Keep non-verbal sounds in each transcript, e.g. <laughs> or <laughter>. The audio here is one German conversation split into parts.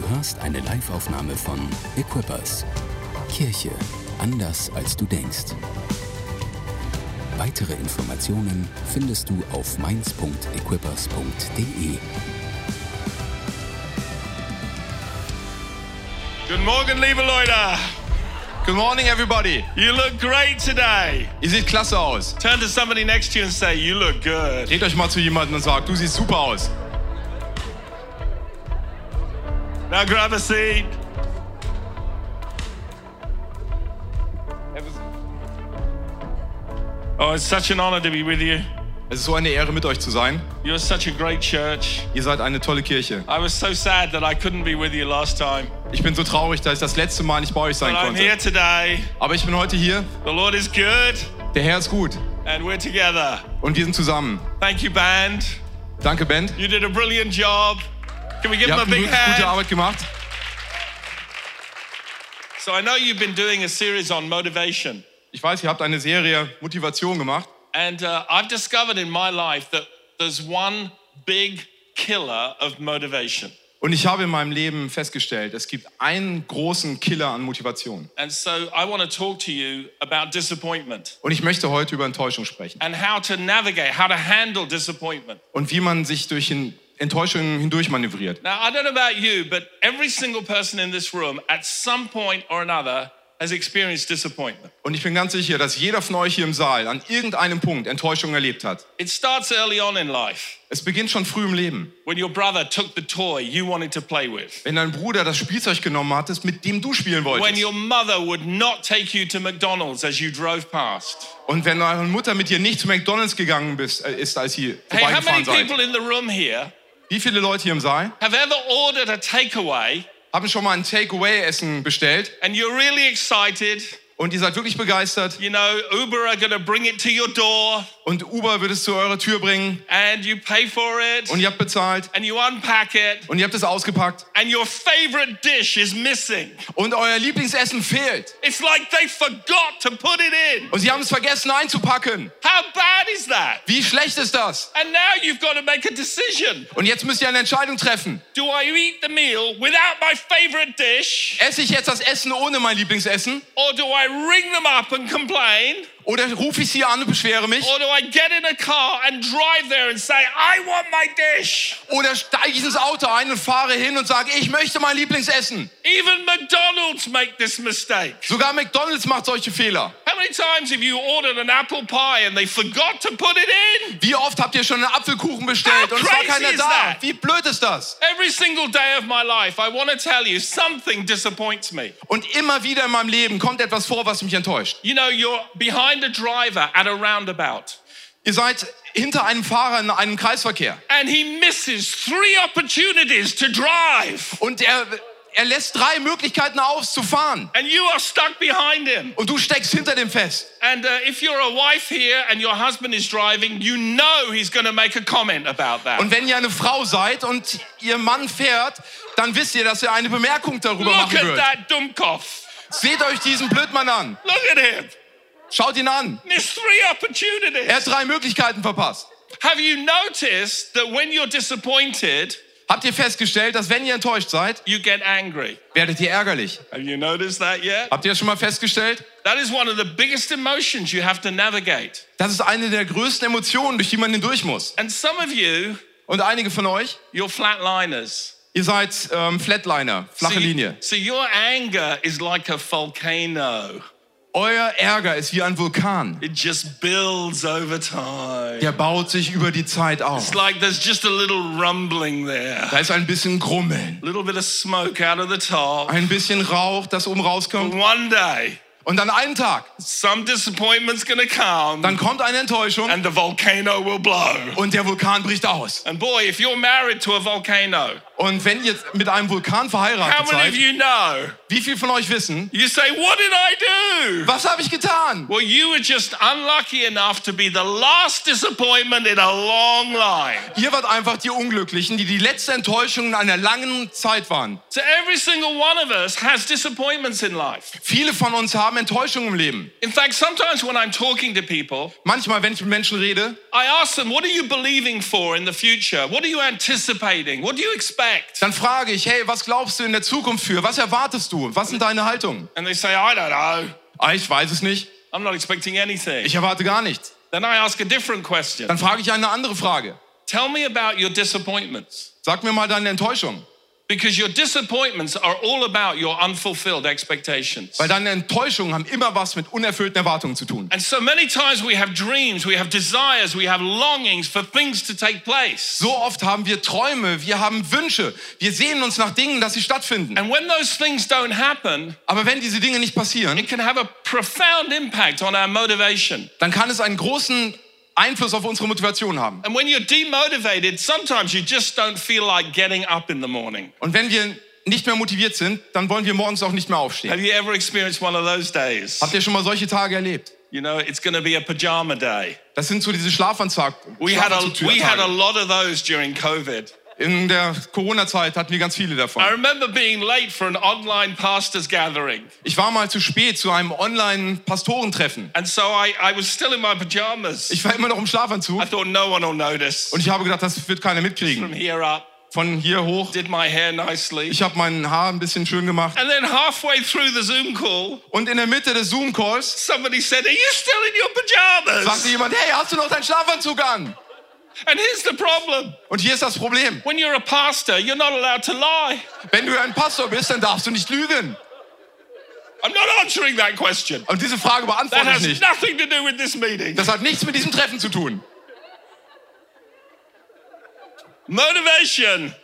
Du hörst eine Liveaufnahme von Equippers. Kirche anders als du denkst. Weitere Informationen findest du auf mainz.equippers.de. Guten Morgen, liebe Leute. Good morning, everybody. You look great today. Ihr seht klasse aus. Turn to somebody next to you and say, You look good. Dreht euch mal zu jemandem und sagt, du siehst super aus. Now grab a seat. Oh, it's such an honor to be with you. Es ist so eine Ehre, mit euch zu sein. You're such a great church. Ihr seid eine tolle Kirche. I was so sad that I couldn't be with you last time. Ich bin so traurig, dass ich das letzte Mal nicht bei euch sein But I'm here konnte. today. Aber ich bin heute hier. The Lord is good Der Herr ist gut. and we're together. Und wir sind zusammen. Thank you, band. Danke, Band. You did a brilliant job. Can we give Ihr a habt eine big wirklich gute hand? Arbeit gemacht. So I know you've been doing a series on motivation. Ich weiß, ihr habt eine Serie Motivation gemacht. And uh, I've discovered in my life that there's one big killer of motivation. Und ich habe in meinem Leben festgestellt, es gibt einen großen Killer an Motivation. And so I want to talk to you about disappointment Und ich möchte heute über Enttäuschung sprechen. and how to navigate, how to handle disappointment. Und wie man sich durch Hin- Enttäuschungen hindurch manövriert. Now, I don't know about you, but every single person in this room at some point or another has experienced disappointment. Und ich bin ganz sicher, dass jeder von euch hier im Saal an irgendeinem Punkt Enttäuschung erlebt hat. It starts early on in life Es beginnt schon früh im Leben. when your brother took the toy you wanted to play with. Wenn dein Bruder das Spielzeug genommen hattest, mit dem du spielen When wolltest. your mother would not take you to McDonald's as you drove past. Und wenn deine Mutter mit dir nicht zu McDonalds gegangen bist, äh, ist, als sie Hey, how many seid. people in the room here Wie viele Leute hier im Saal? Have ever ordered a takeaway haben schon mal ein Takeaway-Essen bestellt? and you're really excited? und ihr seid wirklich begeistert? You know, Uber are going to bring it to your door und Uber wird es zu eurer Tür bringen and you pay for it und ihr habt bezahlt and you unpack it und ihr habt es ausgepackt and your favorite dish is missing. und euer Lieblingsessen fehlt It's like they forgot to put it in. und sie haben es vergessen einzupacken. How bad is that? Wie schlecht ist das? And now you've got to make a decision. Und jetzt müsst ihr eine Entscheidung treffen. Do I eat the meal without my favorite dish Esse ich jetzt das Essen ohne mein Lieblingsessen or do I ring them up and complain? Oder rufe ich sie an und beschwere mich Or do I get in a car and drive there and say, I want my dish? oder steige ich ins Auto ein und fahre hin und sage, ich möchte mein Lieblingsessen. Even McDonald's make this mistake. Sogar McDonald's macht solche Fehler. How many times have you ordered an apple pie and they forgot to put it in? Wie oft habt ihr schon einen Apfelkuchen bestellt How und es war keiner da? that? Wie blöd ist das? Every single day of my life, I want to tell you something disappoints me. Und immer wieder in meinem Leben kommt etwas vor, was mich enttäuscht. You know, you're behind a driver at a roundabout Ihr seid hinter einem Fahrer in einem Kreisverkehr and he misses three opportunities to drive und er, er lässt drei Möglichkeiten aus zu fahren and you are stuck behind him. und du steckst hinter dem fest. And uh, if you're a wife here and your husband is driving, you know he's going to make a comment about that. Und wenn ihr eine Frau seid und ihr Mann fährt, dann wisst ihr, dass er eine Bemerkung darüber Look machen at wird. that Dummkopf. Seht euch diesen Blödmann an. Look at him. Schaut ihn an. Missed three opportunities. Er hat drei Möglichkeiten verpasst. Have you noticed that when you're disappointed, Habt ihr festgestellt, dass wenn ihr enttäuscht seid, you get angry? werdet ihr ärgerlich? Have you noticed that yet? Habt ihr das schon mal festgestellt? That is one of the biggest emotions you have to navigate. Das ist eine der größten Emotionen, durch die man hindurch muss. And some of you, Und einige von euch, you're flatliners. ihr seid ähm, Flatliner, flache so, Linie. so your anger is like a volcano. Euer Ärger ist wie ein Vulkan. It just builds over time. Der baut sich über die Zeit auf. It's like there's just a little rumbling there. Da ist ein bisschen Grummeln, A little bit of smoke out of the top. ein bisschen Rauch, das oben rauskommt. One day, Und dann einen Tag, some disappointment's gonna come dann kommt eine Enttäuschung and the volcano will blow. und der Vulkan bricht aus. And boy, if you're married to a volcano, Und wenn ihr mit einem Vulkan how verheiratet seid, you know? wie viel von euch wissen, You say, What did I do? was habe ich getan? Well, you were just unlucky enough to be the last disappointment in a long line. Ihr wart einfach die Unglücklichen, die die letzte Enttäuschung in einer langen Zeit waren. So every single one of us has disappointments in life. Viele von uns haben Enttäuschungen im Leben. In fact, sometimes when I'm talking to people, Manchmal, wenn ich mit Menschen rede, I ask them, What are you believing for in the future? What are you anticipating? What do you expect? Dann frage ich, hey, was glaubst du in der Zukunft für? Was erwartest du? Was sind deine Haltungen? And they say, I don't know. Ah, ich weiß es nicht. I'm not expecting anything. Ich erwarte gar nichts. Then I ask a different question. Dann frage ich eine andere Frage. Tell me about your disappointments. Sag mir mal deine Enttäuschung. Because your disappointments are all about your unfulfilled expectations. Weil deine Enttäuschungen haben immer was mit unerfüllten Erwartungen zu tun. And so many times we have dreams, we have desires, we have longings for things to take place. So oft haben wir Träume, wir haben Wünsche, wir sehnen uns nach Dingen, dass sie stattfinden. And when those things don't happen, Aber wenn diese Dinge nicht passieren, it can have a profound impact on our motivation. dann kann es einen großen Einfluss auf unsere Motivation haben. And when you're demotivated, sometimes you just don't feel like getting up in the morning. Und wenn wir nicht mehr motiviert sind, dann wollen wir morgens auch nicht mehr aufstehen. Have you ever experienced one of those days? Habt ihr schon mal solche Tage erlebt? You know, it's going to be a pajama day. Das sind so diese Schlafanzug. We had a, we had a lot of those during COVID. In der Corona-Zeit hatten wir ganz viele davon. I remember being late for an online pastors gathering. Ich war mal zu spät zu einem Online-Pastorentreffen. And so I, I was still in my pajamas. Ich war immer noch im Schlafanzug I thought no one will notice. und ich habe gedacht, das wird keiner From mitkriegen. here up, Von hier hoch. did my hair nicely. Ich habe mein Haar ein bisschen schön gemacht. And then halfway through the Zoom call, Und in der Mitte des Zoom-Calls somebody said, Are you still in your sagte jemand, hey, hast du noch deinen Schlafanzug an? And here's the problem Und hier ist das Problem. when you're a pastor, you're not allowed to lie. Wenn du ein Pastor bist, dann darfst du nicht lügen. I'm not answering that question. Und diese Frage That beantworte ich has nicht. nothing to do with this meeting. Das hat nichts mit diesem Treffen zu tun. Motivation.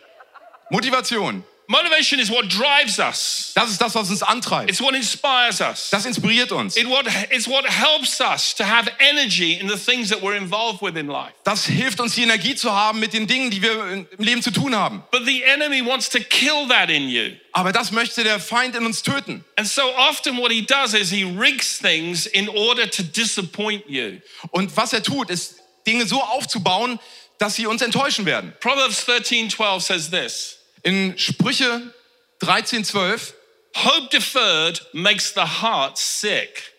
Motivation. Motivation is what drives us. Das ist das, was uns antreibt. It's what inspires us. Das inspiriert uns. It what, it's what helps us to have energy in the things that we're involved with in life. Das hilft uns, die Energie zu haben mit den Dingen, die wir im Leben zu tun haben. But the enemy wants to kill that in you. Aber das möchte der Feind in uns töten. And so often what he does is he rigs things in order to disappoint you. Und was er tut, ist, Dinge so aufzubauen, dass sie uns enttäuschen werden. Proverbs 13:12 says this. In Sprüche 13, 12, Hope deferred makes the heart sick.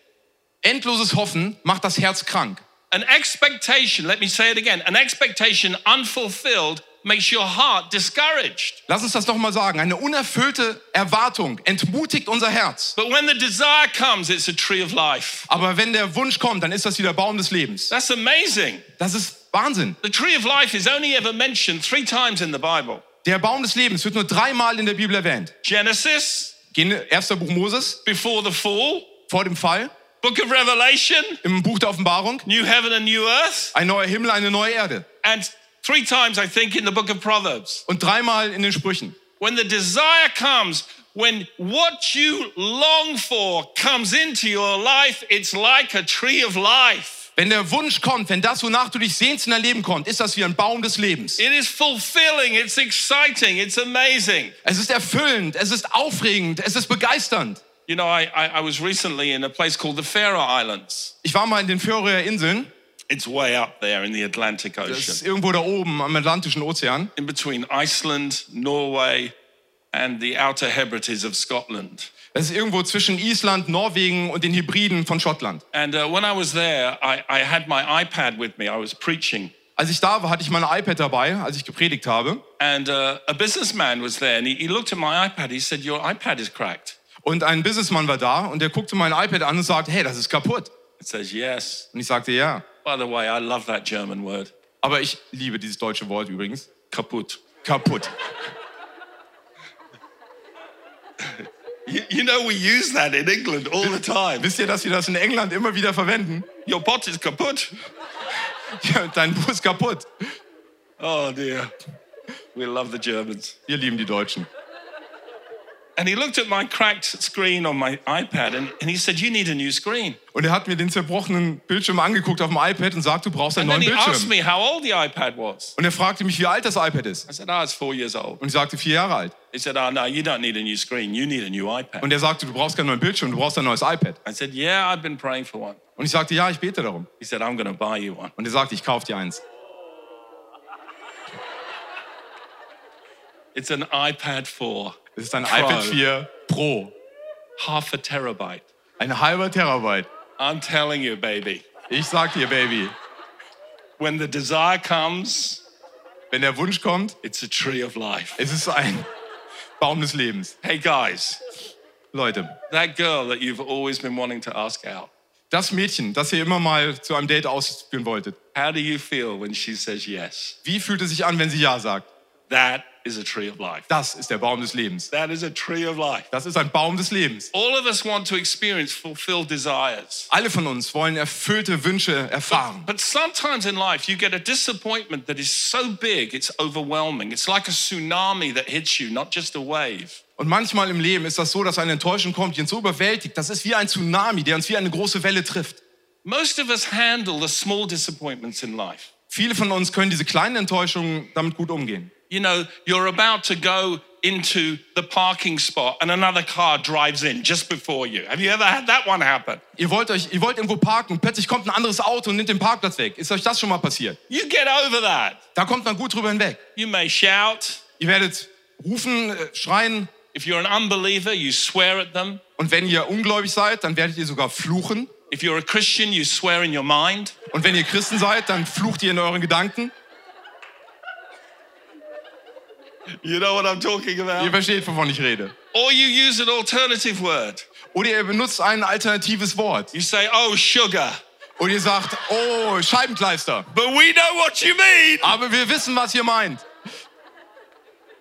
endloses Hoffen macht das Herz krank. An expectation, let me say it again, an expectation unfulfilled makes your heart discouraged. Lass uns das doch mal sagen. Eine unerfüllte Erwartung entmutigt unser Herz. But when the desire comes, it's a tree of life. Aber wenn der Wunsch kommt, dann ist das wieder Baum des Lebens. That's amazing. Das ist Wahnsinn. The tree of life is only ever mentioned three times in the Bible Der Baum des Lebens wird nur dreimal in der Bibel erwähnt. Genesis, erster Buch Moses, before the fall, vor dem Fall, book of Revelation, im Buch der Offenbarung, new heaven and new earth, ein neuer Himmel, eine neue Erde. and three times, I think, in the book of Proverbs. Und dreimal in den Sprüchen. When the desire comes, when what you long for comes into your life, it's like a tree of life. Wenn der Wunsch kommt, wenn das, wonach du dich sehnst in dein Leben kommt, ist das wie ein Baum des Lebens. It is fulfilling, it's exciting, it's amazing. Es ist erfüllend, es ist aufregend, es ist begeisternd. You know, I, I, I was recently in a place called the Faroe Islands. Ich war mal in den Färöer Inseln, It's way up there in the Atlantic das Ocean, ist irgendwo da oben am Atlantischen Ozean. in between Iceland, Norway, and the Outer Hebrides of Scotland. Das ist irgendwo zwischen Island, Norwegen und den Hybriden von Schottland. And uh, when I was there, I, I had my iPad with me. I was preaching. Als ich da war, hatte ich mein iPad dabei, als ich gepredigt habe. And uh, a businessman was there, and he, he looked at my iPad. He said, Your iPad is cracked. Und ein Businessmann war da und der guckte mein iPad an und sagte, hey, das ist kaputt. It says, Yes. Und ich sagte, ja. By the way, I love that German word, Aber ich liebe dieses deutsche Wort übrigens. kaputt. Kaputt. <laughs> You, you know, we use that in England all the time. Wisst ihr, dass wir das in England immer wieder verwenden? Your pot is kaputt. <laughs> Ja, dein Bus kaputt. Oh, dear. We love the Germans. Wir lieben die Deutschen. And he looked at my cracked screen on my iPad and, and he said, You need a new screen. Und er hat mir den zerbrochenen Bildschirm angeguckt auf dem iPad und sagt, du brauchst einen And neuen he asked Bildschirm. me how old the iPad was. Und er fragte mich, wie alt das iPad ist. I said, Oh, it's four years old. Und ich sagte, vier Jahre alt. He said, no, you don't need a new screen. You need a new iPad. Und er sagte, du brauchst keinen neuen Bildschirm, du brauchst ein neues iPad. I said, Yeah, I've been praying for one. Und ich sagte, ja, ich bete darum. He said, I'm to buy you one. Und er sagte, ich kaufe dir eins. It's an iPad 4, Das ist ein Pro. iPad 4 Pro. half a terabyte. Ein halber Terabyte. I'm telling you, baby, Ich sag dir, Baby, when the desire comes, Wenn der Wunsch kommt, it's a tree of life. es ist ein Baum des Lebens. Hey guys, Leute, that girl that you've always been wanting to ask out, das Mädchen, das ihr immer mal zu einem Date ausführen wolltet, how do you feel when she says yes? wie fühlt es sich an, wenn sie Ja sagt? That is a tree of life. Das ist der Baum des Lebens. That is a tree of life. Das ist ein Baum des Lebens. All of us want to experience fulfilled desires. Alle von uns wollen erfüllte Wünsche erfahren. But sometimes in life, you get a disappointment that is so big, it's overwhelming. It's like a tsunami that hits you, not just a wave. Und manchmal im Leben ist das so, dass eine Enttäuschung kommt, die uns so überwältigt. Das ist wie ein Tsunami, der uns wie eine große Welle trifft. Most of us handle the small disappointments in life. Viele von uns können diese kleinen Enttäuschungen damit gut umgehen. You know, you're about to go into the parking spot and another car drives in just before you. Have you ever had that one happen? Ihr wollt euch, ihr wollt irgendwo parken, plötzlich kommt ein anderes Auto und nimmt den Parkplatz weg. Ist euch das schon mal passiert? You get over that. Da kommt man gut drüber hinweg. You may shout. Ihr werdet rufen, äh, schreien If you're an unbeliever, you swear at them. und wenn ihr ungläubig seid, dann werdet ihr sogar fluchen. If you're a Christian, you swear in your mind. Und wenn ihr Christen seid, dann flucht ihr in euren Gedanken. You know what I'm talking Ihr about? versteht, wovon ich rede. Or you use an alternative word. Oder ihr benutzt ein alternatives Wort. You say, oh, sugar. Und ihr sagt, oh, Scheibenkleister. But we know what you mean. Aber wir wissen, was ihr meint.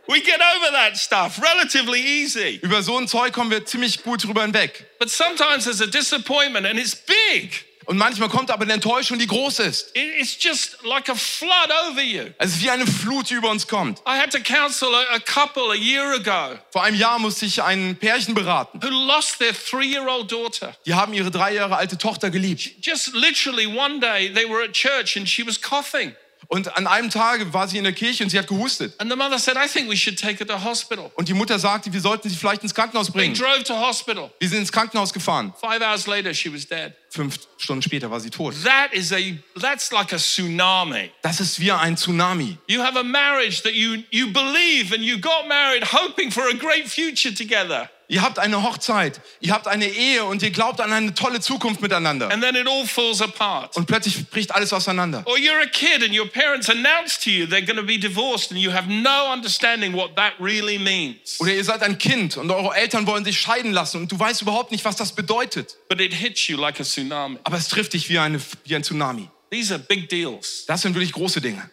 We get over that stuff relatively easy. Über so ein Zeug kommen wir ziemlich gut drüber hinweg. But sometimes there's a disappointment and it's big. Und manchmal kommt aber eine Enttäuschung, die groß ist. It- It's just like a flood over you. Es ist wie eine Flut, die über uns kommt. I had to counsel a, a couple a year ago Vor einem Jahr musste ich ein Pärchen beraten. who lost their three year old daughter. Die haben ihre drei Jahre alte Tochter geliebt. Just literally one day they were at church and she was coughing. Und an einem Tage war sie in der Kirche und sie hat gehustet. And the mother said, I think we should take her to hospital. Und die Mutter sagte, wir sollten sie vielleicht ins Krankenhaus They bringen. drove to hospital. Wir sind ins Krankenhaus gefahren. Five hours later, she was dead. Fünf Stunden später war sie tot. That is a, that's like a tsunami. Das ist wie ein Tsunami. You have a marriage that you, you believe and you got married hoping for a great future together. Ihr habt eine Hochzeit, ihr habt eine Ehe und ihr glaubt an eine tolle Zukunft miteinander. And then it all falls apart. Und plötzlich bricht alles auseinander. Or you're a kid and your parents announce to you they're going to be divorced and you have no understanding what that really means. Oder ihr seid ein Kind und eure Eltern wollen sich scheiden lassen und du weißt überhaupt nicht, was das bedeutet. But it hits you like a tsunami. Aber es trifft dich wie, eine, wie ein Tsunami. These are big deals. Das sind wirklich große Dinge.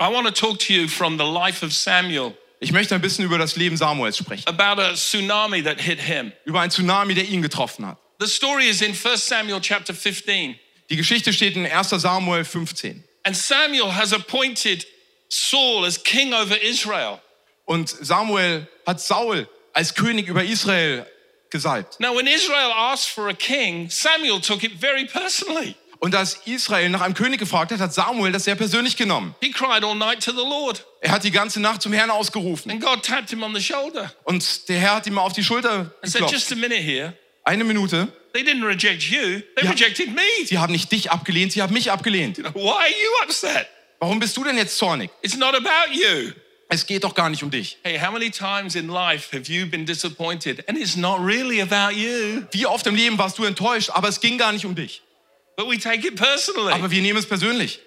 I want to talk to you from the life of Samuel Ich möchte ein bisschen über das Leben Samuels sprechen. about a tsunami that hit him. Über einen Tsunami, der ihn getroffen hat. The story is in 1 Samuel chapter 15. Die Geschichte steht in 1 Samuel 15. And Samuel has appointed Saul as king over Israel. Und Samuel hat Saul als König über Israel gesalbt. Now, when Israel asked for a king, Samuel took it very personally. Und als Israel nach einem König gefragt hat, hat Samuel das sehr persönlich genommen. He cried all night to the Lord, Er hat die ganze Nacht zum Herrn ausgerufen. and God tapped him on the shoulder Und der Herr hat ihm auf die Schulter and said, geklopft. Just a minute here. Eine Minute. They didn't reject you, they Ja. rejected me. Sie haben nicht dich abgelehnt, sie haben mich abgelehnt. Why are you upset? Warum bist du denn jetzt zornig? It's not about you. Es geht doch gar nicht um dich. Hey, how many times in life have you been disappointed and it's not really about you? Wie oft im Leben warst du enttäuscht, aber es ging gar nicht um dich. But we take it personally. Aber wir nehmen es persönlich.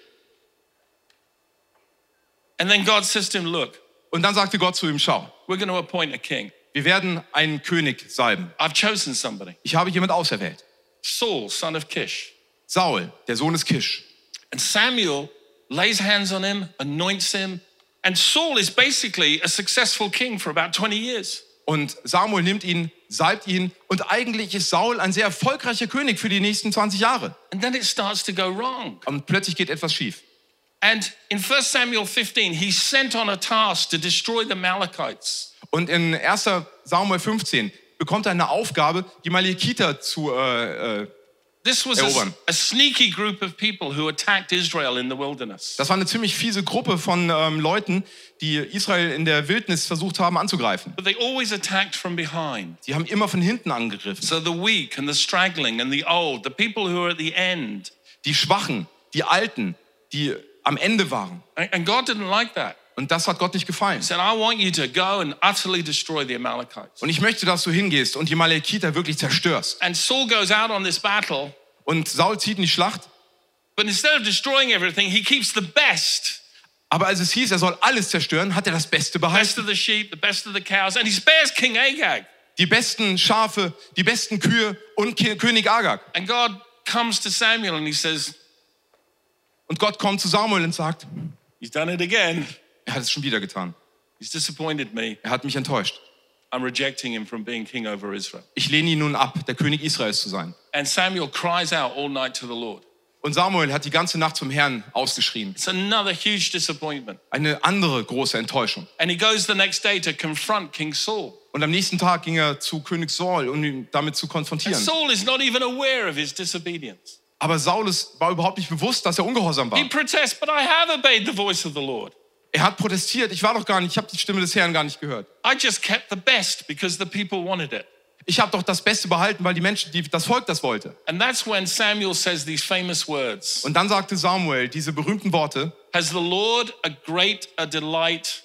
And then God says to him, Look, Und dann sagte Gott zu ihm, schau, we're going to appoint a king. wir werden einen König salben. I've chosen somebody. Ich habe jemand auserwählt. Saul, son of Kish. Saul, der Sohn des Kisch. And Samuel lays hands on him, anoints him. And Saul is basically a successful king for about 20 years. Und Samuel nimmt ihn, salbt ihn. Und eigentlich ist Saul ein sehr erfolgreicher König für die nächsten 20 Jahre. And then it starts to go wrong. Und plötzlich geht etwas schief. And in 1 Samuel 15, he's sent on a task to destroy the Amalekites. Und in 1 Samuel 15 bekommt er eine Aufgabe, die Malekiter zu äh, äh, This was a, Erobern. a sneaky group of people who attacked Israel in the wilderness. Das war eine ziemlich fiese Gruppe von ähm, Leuten, die Israel in der Wildnis versucht haben anzugreifen. But they always attacked from behind. Sie haben immer von hinten angegriffen. So the weak and the straggling and the old, the people who are at the end. Die Schwachen, die Alten, die am Ende waren. And God didn't like that. Und das hat Gott nicht gefallen. He said, I want you to go and utterly destroy the Amalekites. Und ich möchte, dass du hingehst und die Malekiter wirklich zerstörst. And Saul goes out on this battle, Und Saul zieht in die Schlacht, but instead of destroying everything, he keeps the best Aber als es hieß, er soll alles zerstören, hat er das Beste best behalten. Die besten Schafe, die besten Kühe und König Agag. And God comes to Samuel and he says, Und Gott kommt zu Samuel und sagt, He's done it again. er hat es schon wieder getan. He's disappointed me. Er hat mich enttäuscht. I'm rejecting him from being king over Israel. Ich lehne ihn nun ab, der König Israels zu sein. And Samuel cries out all night to the Lord. Und Samuel hat die ganze Nacht zum Herrn ausgeschrien. It's another huge disappointment. Eine andere große Enttäuschung. And he goes the next day to confront King Saul. Und am nächsten Tag ging er zu König Saul, um ihn damit zu And konfrontieren. Saul is not even aware of his disobedience. Aber Saul ist- war überhaupt nicht bewusst, dass er ungehorsam war. He protests, but I have obeyed the voice of the Lord. Er hat protestiert. Ich war doch gar nicht, ich habe die Stimme des Herrn gar nicht gehört. I just kept the best because the people wanted it. Ich habe doch das Beste behalten, weil die Menschen, die, das Volk das wollte. And that's when Samuel says these famous words Und dann sagte Samuel diese berühmten Worte, Has the Lord a great a delight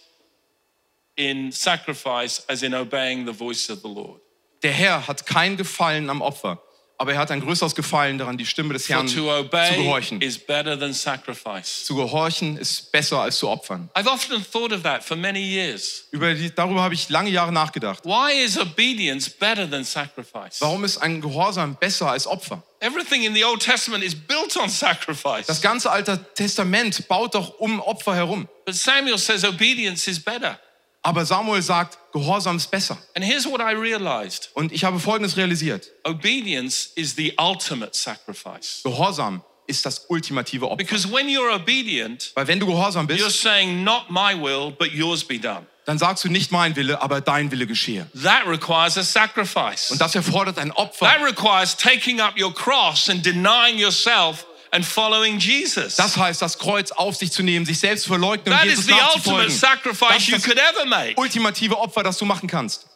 in sacrifice as in obeying the voice of the Lord? der Herr hat kein Gefallen am Opfer, aber er hat ein größeres Gefallen daran, die Stimme des Herrn zu gehorchen. is better than sacrifice. Zu gehorchen ist besser als zu opfern. I've often thought of that for many years. Über die, darüber habe ich lange Jahre nachgedacht. Why is obedience better than sacrifice? Warum ist ein Gehorsam besser als Opfer? Everything in the Old Testament is built on sacrifice. Das ganze Alte Testament baut doch um Opfer herum. But Samuel says obedience is better. Aber Samuel sagt, Gehorsam ist besser. And here's what I realized Und ich habe Folgendes realisiert. obedience is the ultimate sacrifice. Gehorsam ist das ultimative Opfer. Because when you're obedient, Weil wenn du gehorsam you're bist, saying, Not my will, but yours be done. dann sagst du nicht mein Wille, aber dein Wille geschehe. That requires a sacrifice. Und das erfordert ein Opfer. That requires taking up your cross and denying yourself and following Jesus. Das heißt, das Kreuz auf sich zu nehmen, sich selbst zu verleugnen und That Jesus is the ultimate sacrifice you ist could das ever make. ultimative Opfer, das du machen kannst.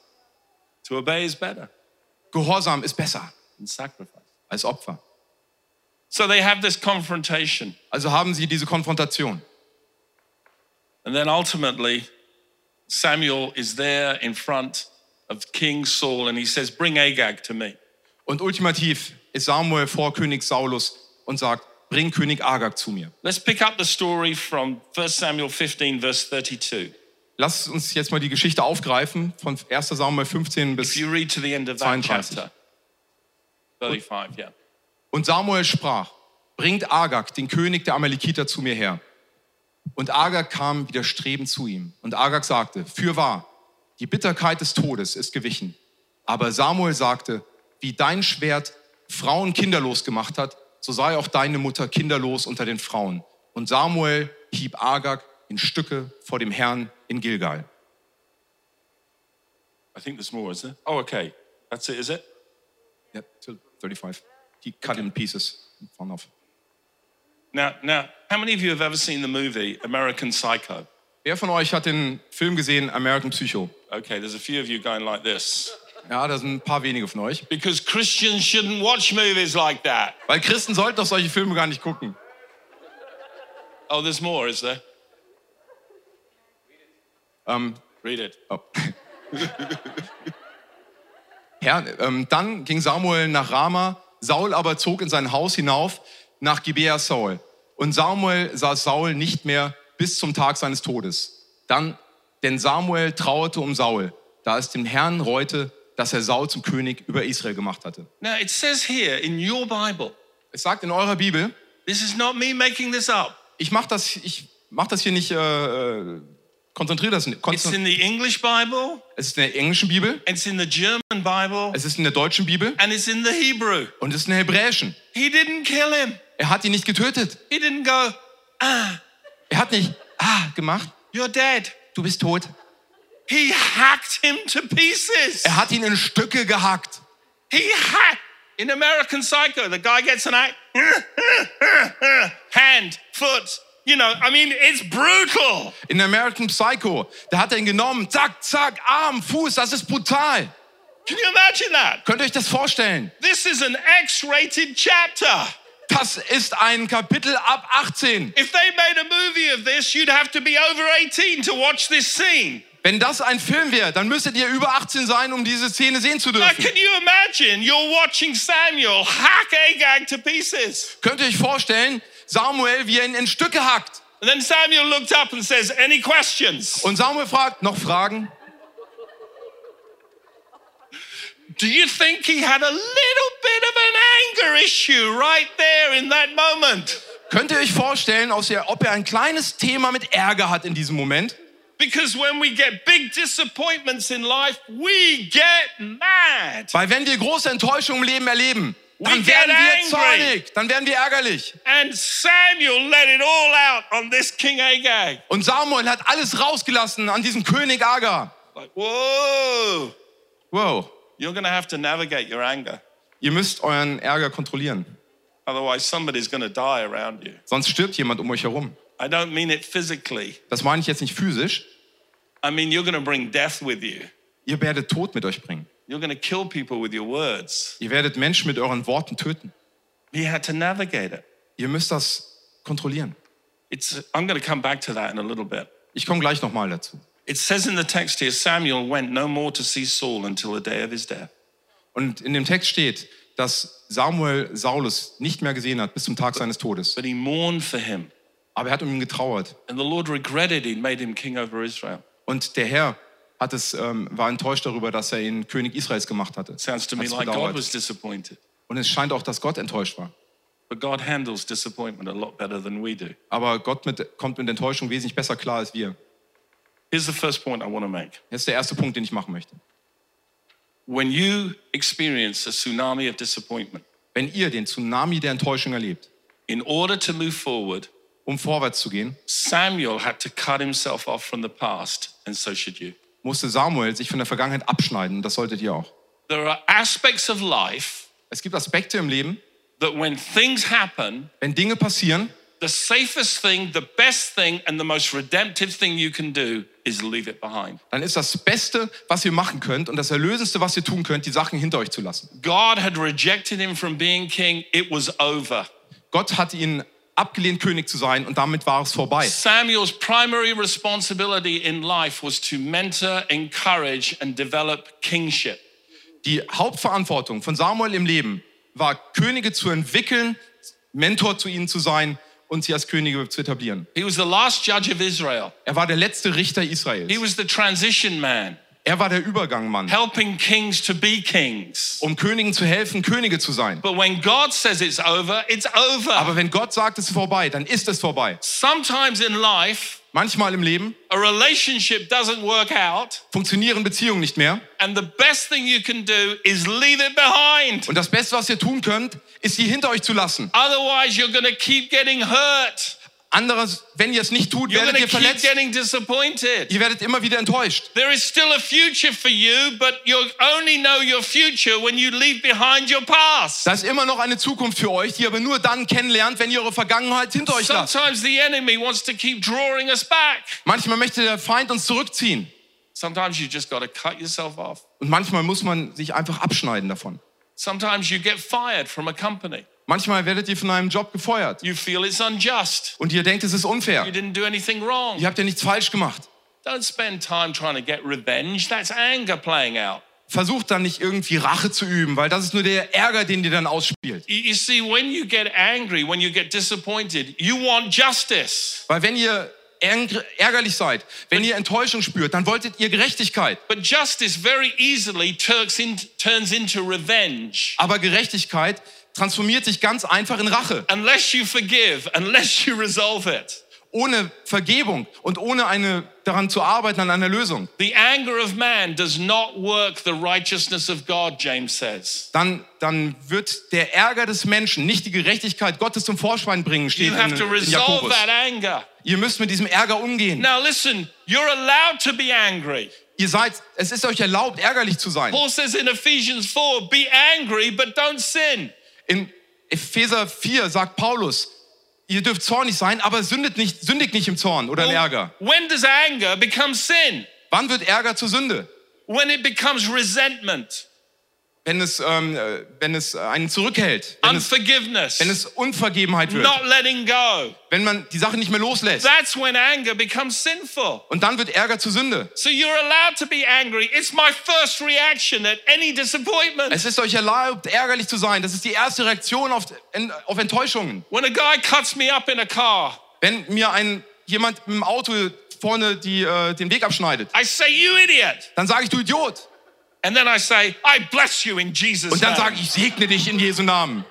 To obey is better Gehorsam ist besser than sacrifice. als Opfer. So they have this confrontation. Also haben sie diese Konfrontation. And then ultimately, Samuel is there in front of King Saul and he says, Bring Agag to me. Und ultimativ ist Samuel vor König Saulus und sagt, bring König Agag zu mir. Let's pick up the story from 1 Samuel 15, verse 32. Lass uns jetzt mal die Geschichte aufgreifen von 1 Samuel 15 If bis... you read to the end of that 32. chapter, 35, yeah. Und Samuel sprach, bringt Agag, den König der Amalekiter, zu mir her. Und Agag kam widerstrebend zu ihm. Und Agag sagte, fürwahr, die Bitterkeit des Todes ist gewichen. Aber Samuel sagte, wie dein Schwert Frauen kinderlos gemacht hat, so sei auch deine Mutter kinderlos unter den Frauen. Und Samuel hieb Agag in Stücke vor dem Herrn in Gilgal. I think there's more, is there? Oh, okay. That's it, is it? Yeah, till 35. He cut in pieces in front of. Now, now, how many of you have ever seen the movie American Psycho? Wer von euch hat den Film gesehen, American Psycho? Okay, there's a few of you going like this. Ja, da sind ein paar wenige von euch. Because Christians shouldn't watch movies like that. Weil Christen sollten doch solche Filme gar nicht gucken. Oh, there's more, is there? Ähm, Read it. oh. <laughs> ja, ähm, dann ging Samuel nach Rama, Saul aber zog in sein Haus hinauf nach Gibea Saul. Und Samuel sah Saul nicht mehr bis zum Tag seines Todes. Dann, denn Samuel trauerte um Saul, da es dem Herrn reute, dass er Saul zum König über Israel gemacht hatte. Now, it says here in your Bible, Es sagt in eurer Bibel, this is not me making this up. ich mache das, ich mach das hier nicht, äh, äh, konzentriere das nicht. It's Konzentri in the English Bible, es ist in der englischen Bibel, it's in the German Bible, es ist in der deutschen Bibel and it's in the Hebrew. und es ist in der hebräischen. He didn't kill him. Er hat ihn nicht getötet. He didn't go, Er hat nicht ah gemacht. you're dead. Du bist tot. He hacked him to pieces. Er hat ihn in Stücke gehackt. He hacked. In American Psycho, the guy gets an axe, <laughs> hand, foot. You know, I mean, it's brutal. In American Psycho, da hat er ihn genommen. Zack, zack, Arm, Fuß. Das ist brutal. Can you imagine that? Könnt ihr euch das vorstellen? This is an X rated chapter. Das ist ein Kapitel ab 18. If they made a movie of this, you'd have to be over 18 to watch this scene. Wenn das ein Film wäre, dann müsstet ihr über 18 sein, um diese Szene sehen zu Now, dürfen. can you imagine? You're watching Samuel hack Agag to pieces. Könnt ihr euch vorstellen, Samuel, wie er ihn in Stücke hackt. And then Samuel looked up and says, Any questions? Und Samuel fragt, noch Fragen? Do you think he had a little bit of an anger issue right there in that moment? Könnt ihr euch vorstellen, ob er ein kleines Thema mit Ärger hat in diesem Moment? Because when we get big disappointments in life, we get mad. Weil wenn wir große Enttäuschungen im Leben erleben, We dann get werden wir angry. zornig, dann werden wir ärgerlich. And Samuel let it all out on this King Agag. Und Samuel hat alles rausgelassen an diesem König Agar. Like, whoa, Wow, you're going to have to navigate your anger. ihr müsst euren Ärger kontrollieren, Otherwise, somebody's going to die around you. sonst stirbt jemand um euch herum. I don't mean it physically. Das meine ich jetzt nicht physisch. I mean, you're going to bring death with you. Ihr werdet Tod mit euch bringen. You're going to kill people with your words. Ihr werdet Menschen mit euren Worten töten. He had to navigate it. Ihr müsst das kontrollieren. It's, I'm going to come back to that in a little bit. Ich komme gleich nochmal dazu. It says in the text here Samuel went no more to see Saul until the day of his death. Und in dem Text steht, dass Samuel Saulus nicht mehr gesehen hat bis zum Tag seines Todes. But he mourned for him. Aber er hat um ihn getrauert. And the Lord regretted he'd made him king over Israel. Und der Herr hat es, ähm, war enttäuscht darüber, dass er ihn König Israels gemacht hatte. Sounds to me like God was disappointed. Und es scheint auch, dass Gott enttäuscht war. But God handles disappointment a lot better than we do. Aber Gott mit, kommt mit Enttäuschung wesentlich besser klar als wir. Here's the first point I want to make. Das ist der erste Punkt, den ich machen möchte. When you experience a tsunami of disappointment, Wenn ihr den Tsunami der Enttäuschung erlebt, in order to move forward, um vorwärts zu gehen, Samuel had to cut himself off from the past, and so should you. musste Samuel sich von der Vergangenheit abschneiden. Das solltet ihr auch. There are aspects of life Es gibt Aspekte im Leben, that when things happen, wenn Dinge passieren, the safest thing, the best thing, and the most redemptive thing you can do is leave it behind. dann ist das Beste, was ihr machen könnt und das Erlösendste, was ihr tun könnt, die Sachen hinter euch zu lassen. God had rejected him from being king, it was over. Gott hat ihn abgelehnt, König zu sein und damit war es vorbei. Samuel's primary responsibility in life was to mentor, encourage, and develop kingship. Die Hauptverantwortung von Samuel im Leben war, Könige zu entwickeln, Mentor zu ihnen zu sein und sie als Könige zu etablieren. Er war der letzte Richter Israels. He was the transition man, Er war der Übergangmann, helping kings to be kings. um Königen zu helfen, Könige zu sein. But when God says it's over, it's over. Aber wenn Gott sagt, es ist vorbei, dann ist es vorbei. Sometimes in life, Manchmal im Leben a relationship doesn't work out, funktionieren Beziehungen nicht mehr. and the best thing you can do is leave it behind. Und das Beste, was ihr tun könnt, ist sie hinter euch zu lassen. Otherwise, you're going to keep getting hurt. Anderes, wenn ihr es nicht tut, werdet ihr verletzt. Ihr werdet immer wieder enttäuscht. There is still a future for you, but you only know your future when you leave behind your past. Da ist immer noch eine Zukunft für euch, die ihr aber nur dann kennenlernt, wenn ihr eure Vergangenheit hinter euch lasst. Sometimes the enemy wants to keep drawing us back. Manchmal möchte der Feind uns zurückziehen. Sometimes you just got to cut yourself off. Und manchmal muss man sich einfach abschneiden davon. Sometimes you get fired from a company. Manchmal werdet ihr von einem Job gefeuert. You feel it's unjust. Und ihr denkt, es ist unfair. You didn't do anything wrong. Ihr habt ja nichts falsch gemacht. Don't spend time trying to get revenge. That's anger playing out. Versucht dann nicht irgendwie Rache zu üben, weil das ist nur der Ärger, den ihr dann ausspielt. You, see, when you get angry, when you get disappointed, you want justice. Weil wenn ihr ärg- ärgerlich seid, wenn ihr Enttäuschung spürt, dann wolltet ihr Gerechtigkeit. But justice very easily turns, in, turns into revenge. Aber Gerechtigkeit transformiert sich ganz einfach in Rache. Unless you forgive, unless you resolve it. Ohne Vergebung und ohne eine, daran zu arbeiten an einer Lösung, The anger of man does not work the righteousness of God, James says. dann, dann wird der Ärger des Menschen nicht die Gerechtigkeit Gottes zum Vorschein bringen, steht You in, have to in resolve Jakobus. that anger. Ihr müsst mit diesem Ärger umgehen. Now, listen, you're allowed to be angry. Ihr seid, es ist euch erlaubt, ärgerlich zu sein. Paul says in Ephesians 4 be angry, but don't sin. In Epheser 4 sagt Paulus, ihr dürft zornig sein, aber sündigt nicht, sündigt nicht im Zorn oder im Ärger. When does anger become sin? Wann wird Ärger zur Sünde? When it becomes resentment, Wenn es, ähm, äh, wenn es einen zurückhält, wenn es, wenn es Unvergebenheit wird, not letting go. wenn man die Sache nicht mehr loslässt. That's when anger becomes sinful. Und dann wird Ärger zur Sünde. Es ist euch erlaubt, ärgerlich zu sein. Das ist die erste Reaktion auf, auf Enttäuschungen. When a guy cuts me up in a car Wenn mir ein jemand dem Auto vorne die, äh, den Weg abschneidet, I say, You idiot. dann sage ich, du Idiot. And then I say, I bless you in Jesus' Und dann sage ich, ich segne dich in Jesu Namen.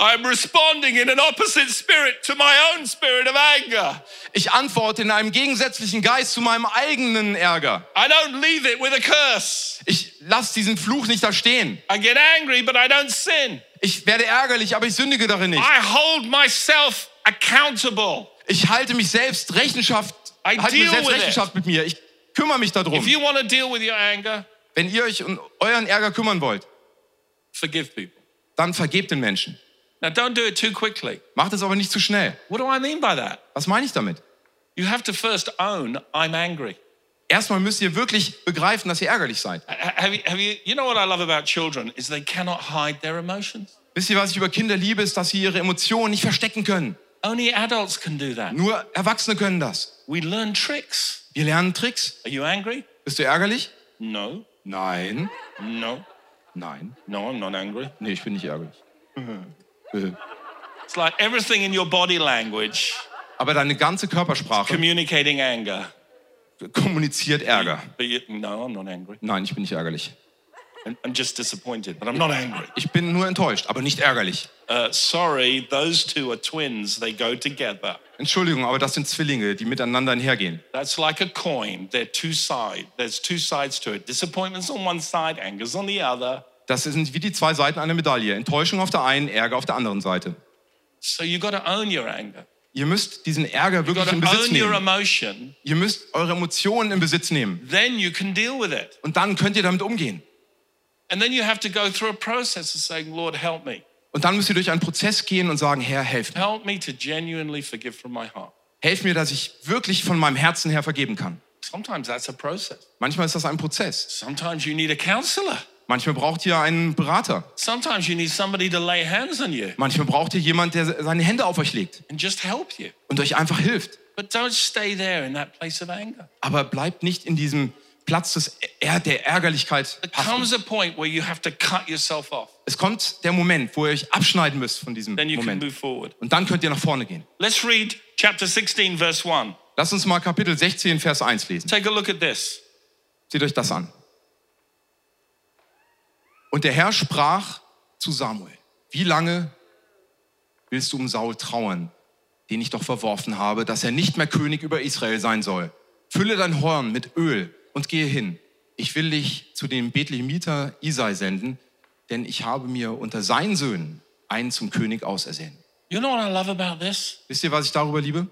I'm responding in an opposite spirit to my own spirit of anger. Ich antworte in einem gegensätzlichen Geist zu meinem eigenen Ärger. I don't leave it with a curse. Ich lasse diesen Fluch nicht da stehen. I get angry, but I don't sin. Ich werde ärgerlich, aber ich sündige darin nicht. I hold myself accountable. Ich halte mich selbst Rechenschaft, I halte deal selbst with it. Rechenschaft mit mir. Ich kümmere mich darum. If you want to deal with your anger, Wenn ihr euch um euren Ärger kümmern wollt, forgive people. dann vergebt den Menschen. Now, don't do it too quickly. Macht es aber nicht zu schnell. What do I mean by that? Was meine ich damit? You have to first own I'm angry. Erstmal müsst ihr wirklich begreifen, dass ihr ärgerlich seid. Ha- Have you, have you, you know what I love about children is they cannot hide their emotions. Wisst ihr, was ich über Kinder liebe, ist, dass sie ihre Emotionen nicht verstecken können. Only adults can do that. Nur Erwachsene können das. We learn tricks. Wir lernen Tricks. Are you angry? Bist du ärgerlich? No, Nein. no, Nein. no, I'm not angry. Nee, ich bin nicht ärgerlich. <laughs> It's like everything in your body language Aber deine ganze Körpersprache communicating anger. kommuniziert Ärger. You, no, I'm not angry. Nein, ich bin nicht ärgerlich. I'm- just disappointed, but I'm not angry. Ich bin nur enttäuscht, aber nicht ärgerlich. Uh, sorry, those two are twins. They go together. Entschuldigung, aber das sind Zwillinge, die miteinander einhergehen. That's like a coin. They're two sides. There's two sides to it. Disappointment's on one side, anger's on the other. Das sind wie die zwei Seiten einer Medaille. Enttäuschung auf der einen, Ärger auf der anderen Seite. So you got to own your anger. Ihr müsst diesen Ärger wirklich in Besitz own your nehmen. emotion. Ihr müsst eure Emotionen in Besitz nehmen. Then you can deal with it. Und dann könnt ihr damit umgehen. And then you have to go through a process of saying, Lord, help me. Und dann müsst ihr durch einen Prozess gehen und sagen, Herr, helf mir. Help me to genuinely forgive from my heart. Helf mir, dass ich wirklich von meinem Herzen her vergeben kann. Sometimes that's a process. Manchmal ist das ein Prozess. Sometimes you need a counselor. Manchmal braucht ihr einen Berater. Sometimes you need somebody to lay hands on you Manchmal braucht ihr jemand, der seine Hände auf euch legt and just help you. und euch einfach hilft. But don't stay there in that place of anger. Aber bleibt nicht in diesem Platz des, der Ärgerlichkeit. Es kommt der Moment, wo ihr euch abschneiden müsst von diesem Then you can Moment. Und dann könnt ihr nach vorne gehen. Let's read chapter 16, verse 1. Lasst uns mal Kapitel 16, Vers 1 lesen. Take a look at this. Seht euch das an. Und der Herr sprach zu Samuel, wie lange willst du um Saul trauern, den ich doch verworfen habe, dass er nicht mehr König über Israel sein soll? Fülle dein Horn mit Öl und gehe hin. Ich will dich zu dem Bethlehemiter Isai senden, denn ich habe mir unter seinen Söhnen einen zum König ausersehen. You know what I love about this? Wisst ihr, was ich darüber liebe?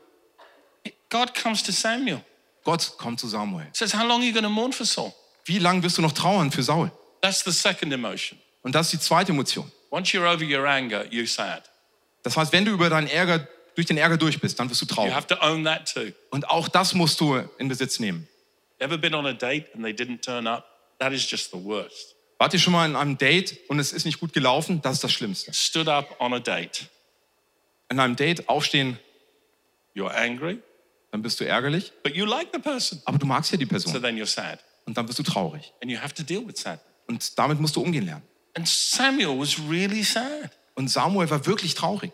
God comes to Samuel. Gott kommt zu Samuel. Says, How long are you going to mourn for Saul? Wie lange wirst du noch trauern für Saul? That's the second emotion. Und das ist die zweite Emotion. Once you're over your anger, you're sad. Das heißt, wenn du über deinen Ärger, durch den Ärger durch bist, dann wirst du You traurig. have to own that too. Und auch das musst du in Besitz nehmen. Ever been on a date and they didn't turn up? That is just the worst. Wart ihr schon mal in einem Date und es ist nicht gut gelaufen? Das ist das Schlimmste. Stood up on a date. In einem Date aufstehen, You're angry, dann bist du ärgerlich, but you like the person. aber du magst ja die So Person. then you're sad. Und dann bist du traurig. And you have to deal with sadness. Und damit musst du umgehen lernen. And Samuel was really sad. Und Samuel war wirklich traurig.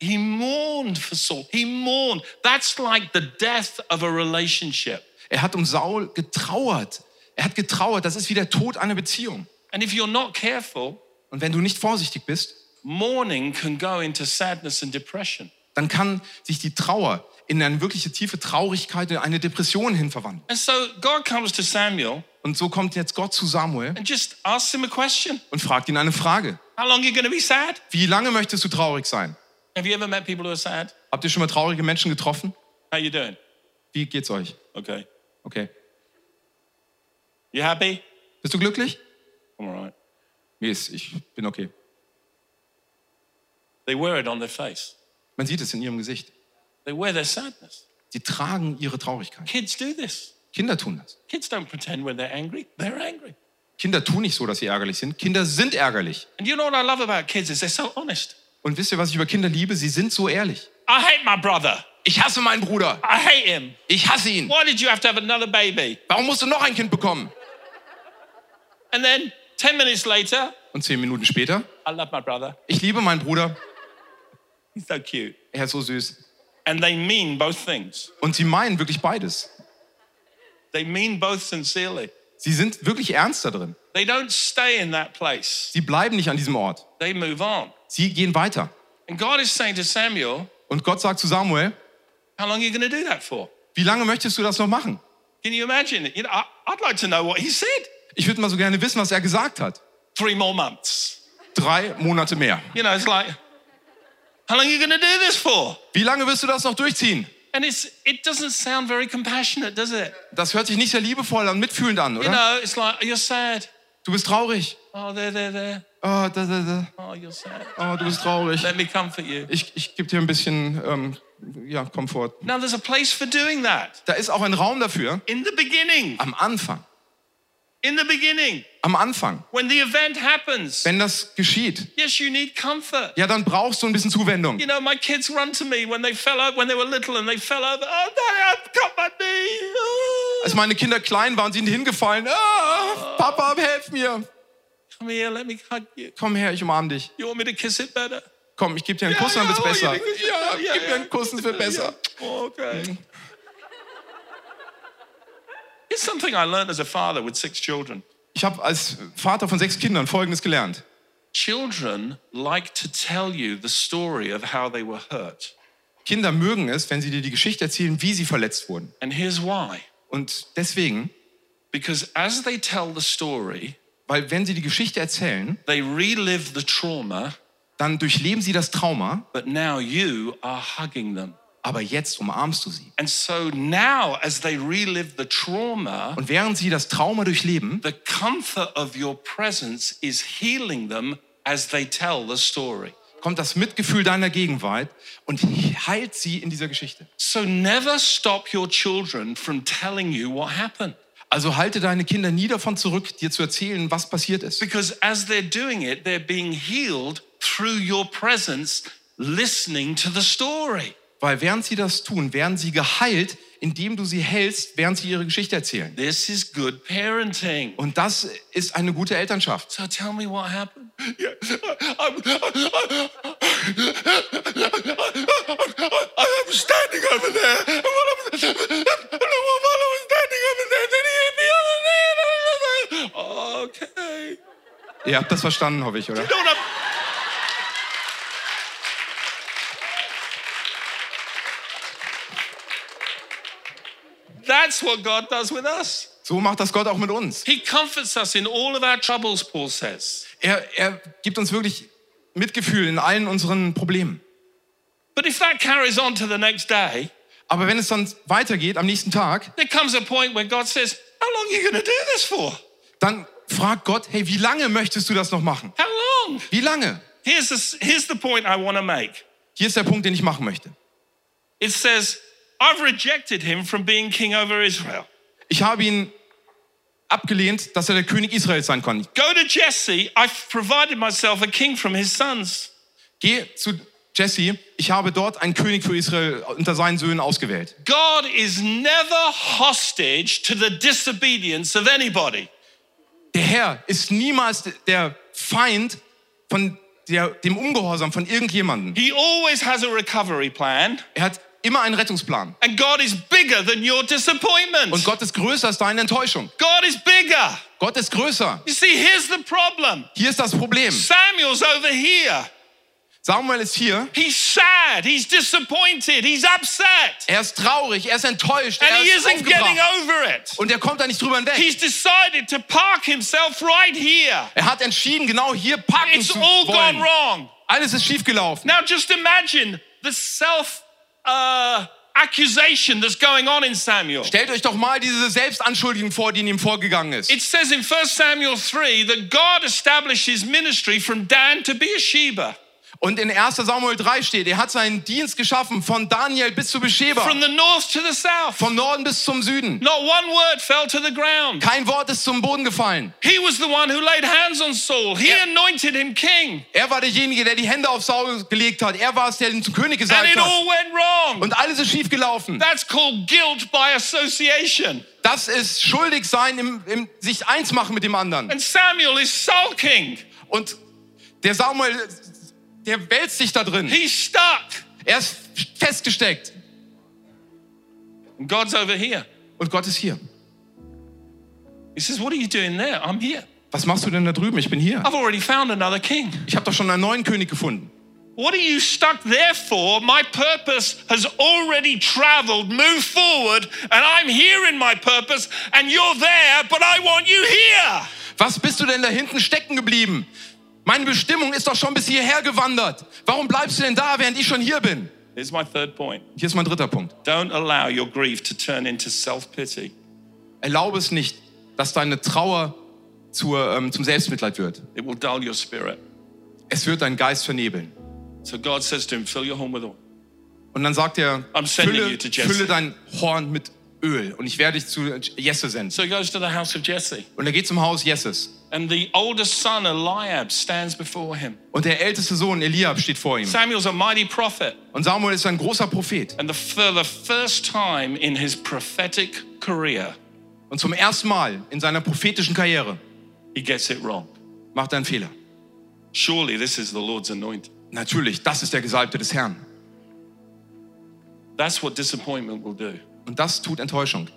He mourned for Saul. He mourned. That's like the death of a relationship. Er hat um Saul getrauert. Er hat getrauert. Das ist wie der Tod einer Beziehung. And if you're not careful, Und wenn du nicht vorsichtig bist, mourning can go into sadness and depression. dann kann sich die Trauer in eine wirkliche tiefe Traurigkeit, in eine Depression hin verwandeln. And so God comes to Samuel Und so kommt jetzt Gott zu Samuel and just asks him a question. und fragt ihn eine Frage. How long are you going to be sad? Wie lange möchtest du traurig sein? Have you ever met people who are sad? Habt ihr schon mal traurige Menschen getroffen? How you doing? Wie geht's euch? Okay. Okay. You happy? Bist du glücklich? I'm all right. Nee, ist- ich bin okay. They wear it on their face. Man sieht es in ihrem Gesicht. They wear their sadness. Sie tragen ihre Traurigkeit. Kids do this. Kinder tun das. Kids don't pretend when they're angry. They're angry. Kinder tun nicht so, dass sie ärgerlich sind. Kinder sind ärgerlich. And you know what I love about kids is they're so honest. Und wisst ihr, was ich über Kinder liebe? Sie sind so ehrlich. I hate my brother. Ich hasse meinen Bruder. I hate him. Ich hasse ihn. Why did you have to have another baby? Warum musst du noch ein Kind bekommen? And then 10 minutes later, Und zehn Minuten später, I love my brother. ich liebe meinen Bruder. He's so cute. Er ist so süß. And they mean both things. Und sie meinen wirklich beides. They mean both sincerely. Sie sind wirklich ernst da drin. They don't stay in that place. Sie bleiben nicht an diesem Ort. They move on. Sie gehen weiter. And God is saying to Samuel, Und Gott sagt zu Samuel, how long are you going to do that for? wie lange möchtest du das noch machen? Can you imagine? You know, I'd like to know what he said. Ich würde mal so gerne wissen, was er gesagt hat. Three more months. Drei Monate mehr. You know, it's like, how long are you going to do this for? Wie lange wirst du das noch durchziehen? And it's, it doesn't sound very compassionate, does it? Das hört sich nicht sehr liebevoll und mitfühlend an, You oder? know, it's like, you're sad. Du bist traurig. Oh, there, there, there. Oh, da, da, da. Oh, you're sad. oh du bist traurig. Let me comfort you. Ich, ich gebe dir ein bisschen ähm, ja, Komfort. Now, there's a place for doing that. Da ist auch ein Raum dafür. In the beginning. Am Anfang. In the beginning. Am Anfang. When the event happens. Wenn das geschieht, Yes, you need comfort. ja, dann brauchst du ein bisschen Zuwendung. You know, my kids run to me when they fell over, when they were little and they fell over. Oh, Daddy, I've got my knee. Oh. Als meine Kinder klein waren, sind hingefallen. Ah, Papa, helf mir. Come here, let me hug you. Komm her, ich umarm dich. You want me to kiss it better? Komm, ich gebe dir einen Kuss, dann wird's besser. Ja, gib mir einen Kuss, es wird besser. <laughs> Oh, okay. It's something I learned as a father with six children. Ich habe als Vater von sechs Kindern Folgendes gelernt. Children like to tell you the story of how they were hurt. Kinder mögen es, wenn sie dir die Geschichte erzählen, wie sie verletzt wurden. And here's why. Und deswegen, Because as they tell the story, weil wenn sie die Geschichte erzählen, they relive the trauma, dann durchleben sie das Trauma, but now you are hugging them. aber jetzt umarmst du sie. And so now, as they relive the trauma, Und während sie das Trauma durchleben, the comfort of your presence is healing them as they tell the story. kommt das Mitgefühl deiner Gegenwart und heilt sie in dieser Geschichte. So never stop your children from telling you what happened. Also halte deine Kinder nie davon zurück, dir zu erzählen, was passiert ist. Because as they're doing it, they're being healed through your presence, listening to the story. Weil während sie das tun, werden sie geheilt, indem du sie hältst, während sie ihre Geschichte erzählen. This is good parenting. Und das ist eine gute Elternschaft. So tell me what happened. Yeah, I'm, I'm, I'm standing over there. And while I was, while I was standing over there, then he hit me on the knee. And I was like, okay. Ihr habt das verstanden, hoffe ich, oder? What I'm- That's what God does with us. So macht das Gott auch mit uns. He comforts us in all of our troubles, Paul says. Er, er gibt uns wirklich Mitgefühl in allen unseren Problemen. But if that carries on to the next day, Aber wenn es dann weitergeht am nächsten Tag, there comes a point where God says, How long are you going to do this for? dann fragt Gott, hey, wie lange möchtest du das noch machen? How long? Wie lange? Here's the, here's the point I want to make. Hier ist der Punkt, den ich machen möchte. It says, I've rejected him from being king over Israel. Ich habe ihn abgelehnt, dass er der König Israels sein kann. Go to Jesse. I've provided myself a king from his sons. Geh zu Jesse, ich habe dort einen König für Israel unter seinen Söhnen ausgewählt. God is never hostage to the disobedience of anybody. Der Herr ist niemals der Feind von der, dem Ungehorsam von irgendjemandem. He always has a recovery plan, Er hat immer einen Rettungsplan. and God is bigger than your disappointment. Und Gott ist größer als deine Enttäuschung. God is bigger. Gott ist größer. You see, here's the problem Hier ist das Problem. Samuel's over here. Samuel ist hier. He's sad, he's disappointed, he's upset, Er ist traurig, er ist enttäuscht, and er he ist isn't getting over it. Und er kommt da nicht drüber hinweg. He's decided to park himself right here. Er hat entschieden, genau hier parken It's zu all gone wollen. wrong. Alles ist schiefgelaufen. Now, just imagine the self uh, accusation that's going on in Samuel. Stellt euch doch mal diese Selbstanschuldigung vor, die in ihm vorgegangen ist. It says in 1 Samuel 3 that God established his ministry from Dan to Beersheba, Und in 1 Samuel 3 steht, er hat seinen Dienst geschaffen von Daniel bis zu Bescheba. from the north to the south. Vom Norden bis zum Süden. Not one word fell to the ground. Kein Wort ist zum Boden gefallen. He was the one who laid hands on Saul. He anointed him king. Er war derjenige, der die Hände auf Saul gelegt hat. Er war es, der ihn zum König And gesagt it hat. all went wrong. Und alles ist schiefgelaufen. That's called guilt by association. Das ist schuldig sein, im, im, sich eins machen mit dem anderen. And Samuel is sulking. Und der Samuel der wälzt sich da drin. He's stuck. Er ist festgesteckt. And God's over here. Und Gott ist hier. He says, What are you doing there? I'm here. Was machst du denn da drüben? Ich bin hier. I've already found another king. Ich habe doch schon einen neuen König gefunden. What are you stuck there for? My purpose has already traveled. Move forward, and I'm here in my purpose, and you're there, but I want you here. Was bist du denn da hinten stecken geblieben? Meine Bestimmung ist doch schon bis hierher gewandert. Warum bleibst du denn da, während ich schon hier bin? Here's my third point Hier ist mein dritter Punkt. don't allow your grief to turn into self pity. Erlaube es nicht, dass deine Trauer zur, ähm, zum Selbstmitleid wird. It will dull your spirit. Es wird deinen Geist vernebeln. So God says to him, Fill your home with oil. Und dann sagt er, fülle, fülle dein Horn mit Öl und ich werde dich zu Jesse senden. So he goes to the house of Jesse. Und er geht zum Haus Jesses. And the oldest son, Eliab, stands before him. Und der älteste Sohn Eliab steht vor ihm. Samuel's a mighty prophet. Und Samuel ist ein großer Prophet. And the, for the first time in his prophetic career, Und zum ersten Mal in seiner prophetischen Karriere he gets it wrong. macht er einen Fehler. Surely this is the Lord's anointed. Natürlich, das ist der Gesalbte des Herrn. That's what disappointment will do. Und das tut Enttäuschung.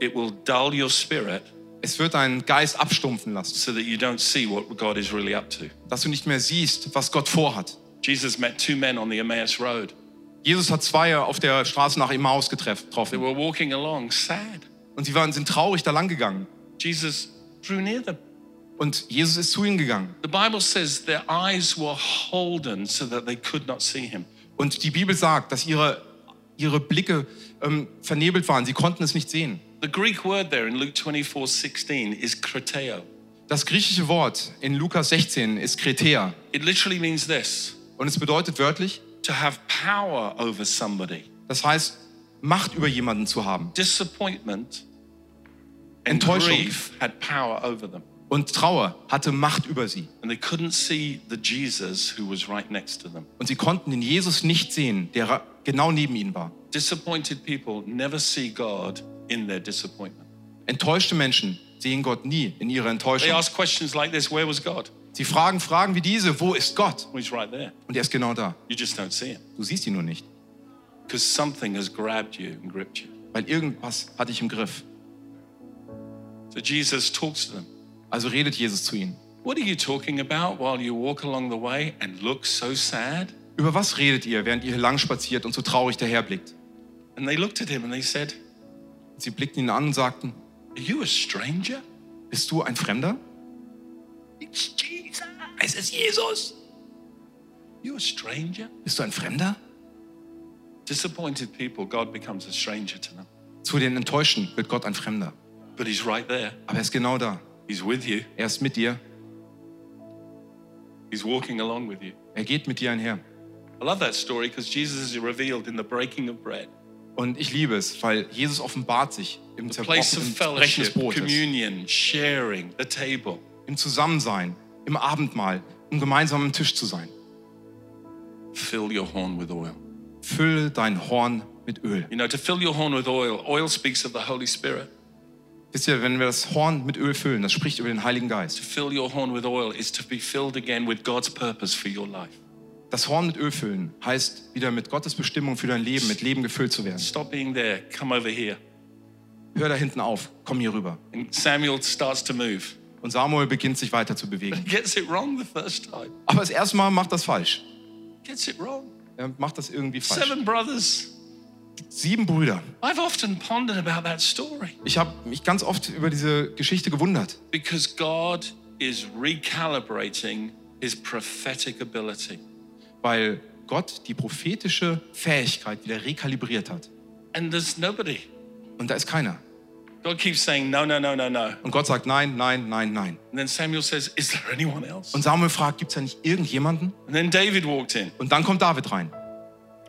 It will dull your spirit Es wird deinen Geist abstumpfen lassen, so that you don't see what God is really up to. dass du nicht mehr siehst, was Gott vorhat. Jesus met two men on the Emmaus Road. Jesus hat zwei auf der Straße nach Emmaus getreff- They getroffen. were walking along, sad. Und sie waren, sind traurig da lang gegangen. Jesus drew near them. Und Jesus ist zu ihnen gegangen. The Bible says their eyes were holden so that they could not see him. Und die Bibel sagt, dass ihre, ihre Blicke ähm, vernebelt waren. Sie konnten es nicht sehen. The Greek word there in Luke 24 16 is kreteo. Das griechische Wort in Lukas 16 ist Kretea. It literally means this Und es bedeutet wörtlich, to have power over somebody. das heißt, Macht über jemanden zu haben. Disappointment and Enttäuschung. grief had power over them. Und Trauer hatte Macht über sie. And they couldn't see the Jesus who was right next to them. Und sie konnten den Jesus nicht sehen, der genau neben ihnen war. Disappointed people never see God in their disappointment. Enttäuschte Menschen sehen Gott nie in ihrer They Enttäuschung. ask questions like this Where was God? Sie fragen Fragen wie diese, wo ist Gott? Well, right. Und er ist genau da. You just don't see him Du siehst ihn nur nicht, weil irgendwas hat dich im Griff. So Jesus talks to them. Also redet Jesus zu ihnen. What are you talking about while you walk along the way and look so sad? Über was redet ihr, während ihr hier lang spaziert und so traurig daherblickt? And they looked at him and they said, Sie blickten ihn an und sagten, Are you a stranger? bist du ein Fremder? It's Jesus. Es ist Jesus. You a stranger? Bist du ein Fremder? Disappointed people, God becomes a stranger to them. Zu den Enttäuschten wird Gott ein Fremder. But he's right there. Aber er ist genau da. He's with you. Er ist mit dir. He's walking along with you. Er geht mit dir einher. I love that story because Jesus is revealed in the breaking of bread, Und ich liebe es, weil Jesus offenbart sich im Zerbrechen des Brotes, communion, sharing, the table. im Zusammensein, im Abendmahl, um gemeinsam am Tisch zu sein. Fill your horn with oil. Fülle dein Horn mit Öl. You know, to fill your horn with oil, oil speaks of the Holy Spirit. Wisst ihr, wenn wir das Horn mit Öl füllen, das spricht über den Heiligen Geist. Das Horn mit Öl füllen heißt, wieder mit Gottes Bestimmung für dein Leben, mit Leben gefüllt zu werden. Stop being there. Come over here. Hör da hinten auf, komm hier rüber. And Samuel starts to move. Und Samuel beginnt sich weiter zu bewegen. <laughs> Gets it wrong the first time. Aber das erste Mal macht das falsch. Gets it wrong. Er macht das irgendwie falsch. Seven brothers. Sieben Brüder. I've often pondered about that story Ich habe mich ganz oft über diese Geschichte gewundert, because God is recalibrating his prophetic ability. weil Gott die prophetische Fähigkeit wieder rekalibriert hat. And there's nobody. Und da ist keiner. God keeps saying, no, no, no, no, no. Und Gott sagt nein, nein, nein, nein. And then Samuel says, is there anyone else? Und Samuel fragt, gibt es da nicht irgendjemanden? And then David walked in. Und dann kommt David rein.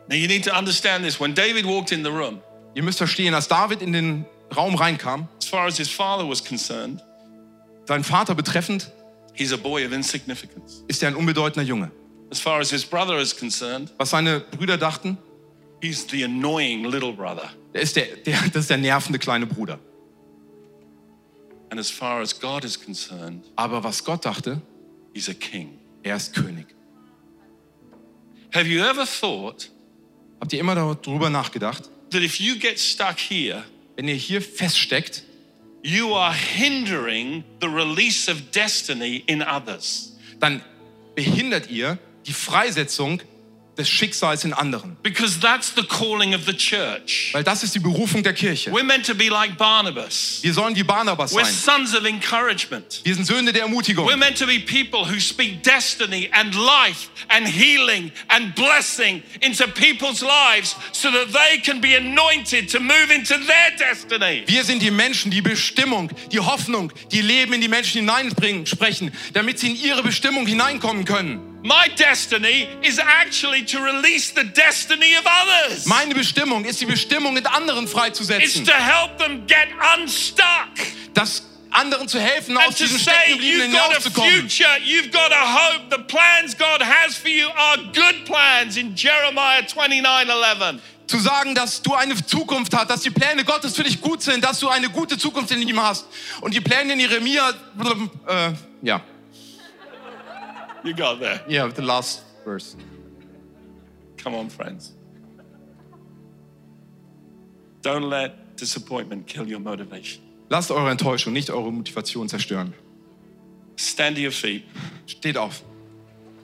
Now you need to understand this. When David walked in the room, Ihr müsst verstehen, als David in den Raum reinkam, as far as his father was concerned, seinen Vater betreffend, he's a boy of insignificance. ist er ein unbedeutender Junge. As far as his brother is concerned, Was seine Brüder dachten, he's the annoying little brother. der ist der, der, das ist der nervende kleine Bruder. And as far as God is concerned, Aber was Gott dachte, he's a king. er ist König. Have you ever thought Habt ihr immer darüber nachgedacht, that if you get stuck here, wenn ihr hier feststeckt, you are hindering the release of destiny in others? dann behindert ihr die Freisetzung des Schicksals in anderen. Because that's the calling of the church. Weil das ist die Berufung der Kirche. We're meant to be like Barnabas. Wir sollen wie Barnabas We're sein. sons of encouragement. Wir sind Söhne der Ermutigung. We're meant to be people who speak destiny and life and healing and blessing into people's lives so that they can be anointed to move into their destiny. Wir sind die Menschen, die Bestimmung, die Hoffnung, die Leben in die Menschen hineinbringen, sprechen, damit sie in ihre Bestimmung hineinkommen können. My destiny is actually to release the destiny of others. Meine Bestimmung ist die Bestimmung, in anderen It's freizusetzen. to help them get unstuck Das anderen zu helfen, aus diesem Steckengebliebenen hinauszukommen. future, you've got a hope. The plans God has for you are good plans in Jeremiah 29:11. Zu sagen, dass du eine Zukunft hast, dass die Pläne Gottes für dich gut sind, dass du eine gute Zukunft in ihm hast. Und die Pläne in Jeremia, äh, ja, You got there. yeah, the last verse. Come on, friends. Don't let disappointment kill your motivation. Lasst eure Enttäuschung, nicht eure Motivation zerstören. Stand to your feet. Steht auf.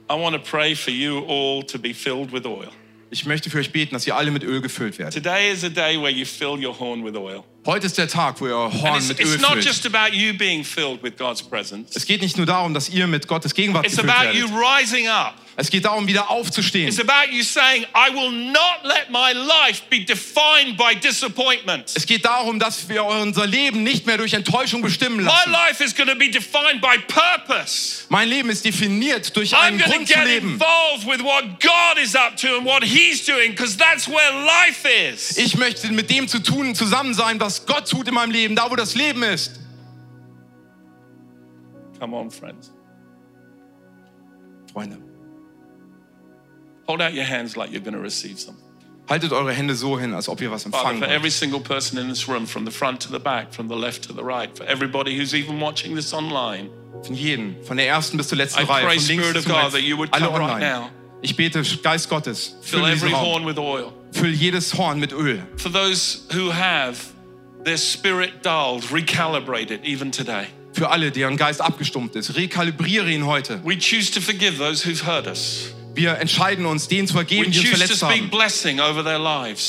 I want to pray for you all to be filled with oil. Ich möchte für euch beten, dass ihr alle mit Öl gefüllt werdet. Today is a day where you fill your horn with oil. Heute ist der Tag, wo ihr Horn it's, mit Öl not füllt. just about you being filled with God's presence, Es geht nicht nur darum, dass ihr mit Gottes Gegenwart it's gefüllt about you werdet. rising up. Es geht darum, wieder aufzustehen. It's about you saying, I will not let my life be defined by disappointment. Es geht darum, dass wir unser Leben nicht mehr durch Enttäuschung bestimmen My lassen. life is going to be defined by purpose. Mein Leben ist definiert durch I'm einen to Grund zu leben. involved with what God is up to and what He's doing because that's where life is. Ich möchte mit dem zu tun, zusammen sein, was Gott tut in meinem Leben, da wo das Leben ist. Come on, friends. Freunde, Hold out your hands like you're going to receive something. haltet eure Hände so hin, als ob ihr was Father, empfangen for wollt. every single person in this room, from the front to the back, from the left to the right, for everybody who's even watching this online, Von jedem, von der ersten bis zur letzten I Reihe, pray, von links bis rechts, alle come right online. now. Ich bete, Geist Gottes, fill füll every horn with oil. Füll jedes Horn mit Öl. For those who have their spirit dulled, recalibrated even today. Für alle, deren Geist abgestumpft ist. Rekalibriere ihn heute. We choose to forgive those who've hurt us. Wir entscheiden uns, denen zu vergeben, die uns verletzt haben.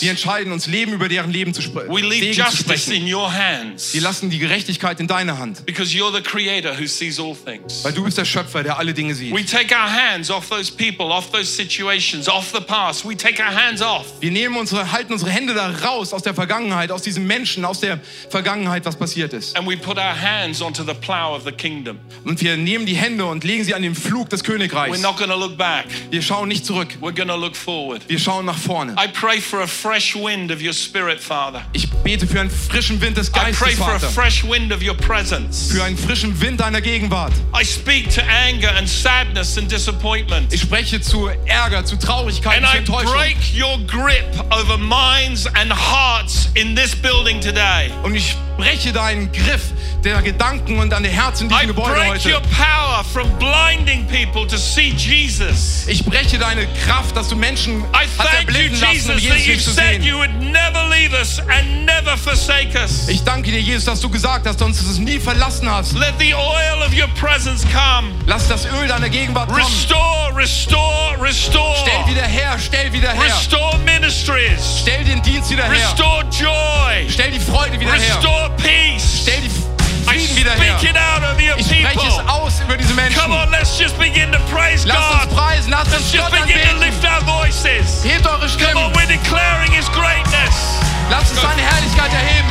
Wir entscheiden uns, Leben über deren Leben zu, spre Segen zu sprechen. Wir lassen die Gerechtigkeit in deine Hand. Weil du bist der Schöpfer, der alle Dinge sieht. We take our hands off those people, off those situations, off the past. We take our hands off. Wir nehmen unsere, halten unsere Hände da raus aus der Vergangenheit, aus diesem Menschen, aus der Vergangenheit, was passiert ist. and we put our hands onto the plow of the kingdom. Und wir nehmen die Hände und legen sie an den Flug des We're Königreichs. not going to look back. Wir schauen nicht zurück. We're to look forward. Wir schauen nach vorne. I pray for a fresh wind of your spirit, Father. Ich bete für einen frischen Wind des I pray Geistes, for a Vater. fresh wind of your presence. Für einen frischen Wind deiner Gegenwart. I speak to anger and sadness and disappointment. Ich spreche zu Ärger, zu Traurigkeit, And zu I Enttäuschung. break your grip over minds and hearts in this building today. Und ich breche deinen Griff der Gedanken und an der Herzen in diesem Gebäude heute. power from blinding people to see Jesus. Ich breche deine Kraft, dass du Menschen I hast erblinden lassen, um Jesus, that Jesus you nicht zu said sehen. you would never leave us and never forsake us. Ich danke dir, Jesus, dass du gesagt hast, dass du uns nie verlassen hast. Let the oil of your presence come. Lass das Öl deiner Gegenwart kommen. Restore, restore, restore. Stell wieder her, stell wieder her. Restore ministries. Stell den Dienst wieder her. Restore joy. Stell die Freude wieder her. Stell die Frieden wieder her. Ich spreche es aus über diese Menschen. Come on, let's just begin to praise Lasst uns God. preisen, lasst Let's uns just Gott begin to lift our voices. Hebt eure Come Stimmen. on, we're declaring His greatness. Lasst uns seine Herrlichkeit erheben.